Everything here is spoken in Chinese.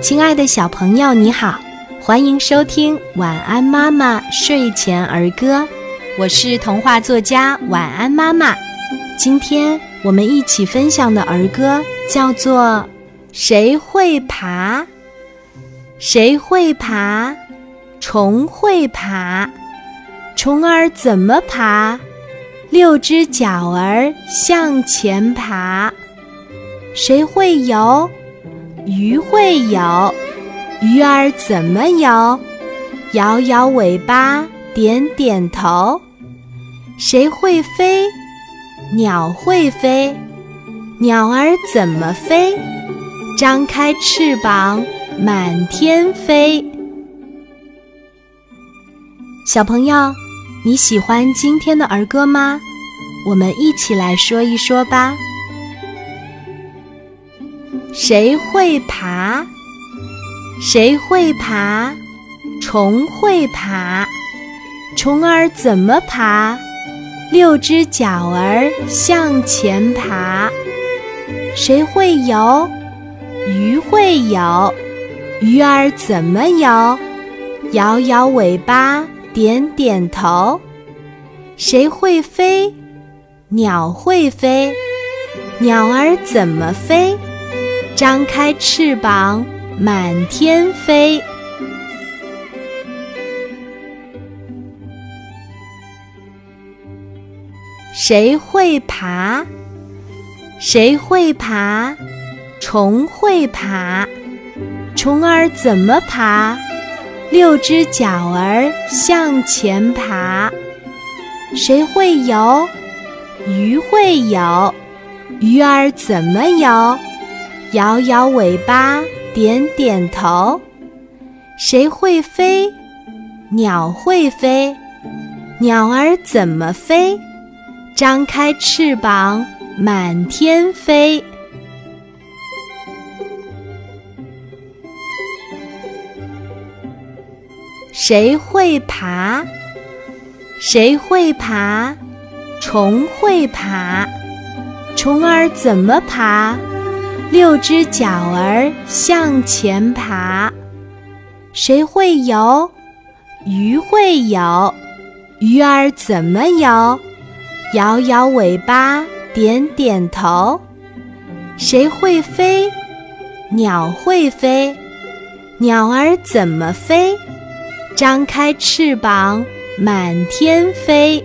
亲爱的小朋友，你好，欢迎收听《晚安妈妈睡前儿歌》，我是童话作家晚安妈妈。今天我们一起分享的儿歌叫做《谁会爬》。谁会爬？虫会爬。虫儿怎么爬？六只脚儿向前爬。谁会游？鱼会游。鱼儿怎么游？摇摇尾巴，点点头。谁会飞？鸟会飞。鸟儿怎么飞？张开翅膀，满天飞。小朋友，你喜欢今天的儿歌吗？我们一起来说一说吧。谁会爬？谁会爬？虫会爬。虫儿怎么爬？六只脚儿向前爬。谁会游？鱼会游。鱼儿怎么游？摇摇尾巴，点点头。谁会飞？鸟会飞。鸟儿怎么飞？张开翅膀，满天飞。谁会爬？谁会爬？虫会爬。虫儿怎么爬？六只脚儿向前爬。谁会游？鱼会游。鱼儿怎么游？摇摇尾巴，点点头。谁会飞？鸟会飞。鸟儿怎么飞？张开翅膀，满天飞。谁会爬？谁会爬？虫会爬。虫儿怎么爬？六只脚儿向前爬。谁会游？鱼会游。鱼儿怎么游？摇摇尾巴，点点头。谁会飞？鸟会飞。鸟儿怎么飞？张开翅膀，满天飞。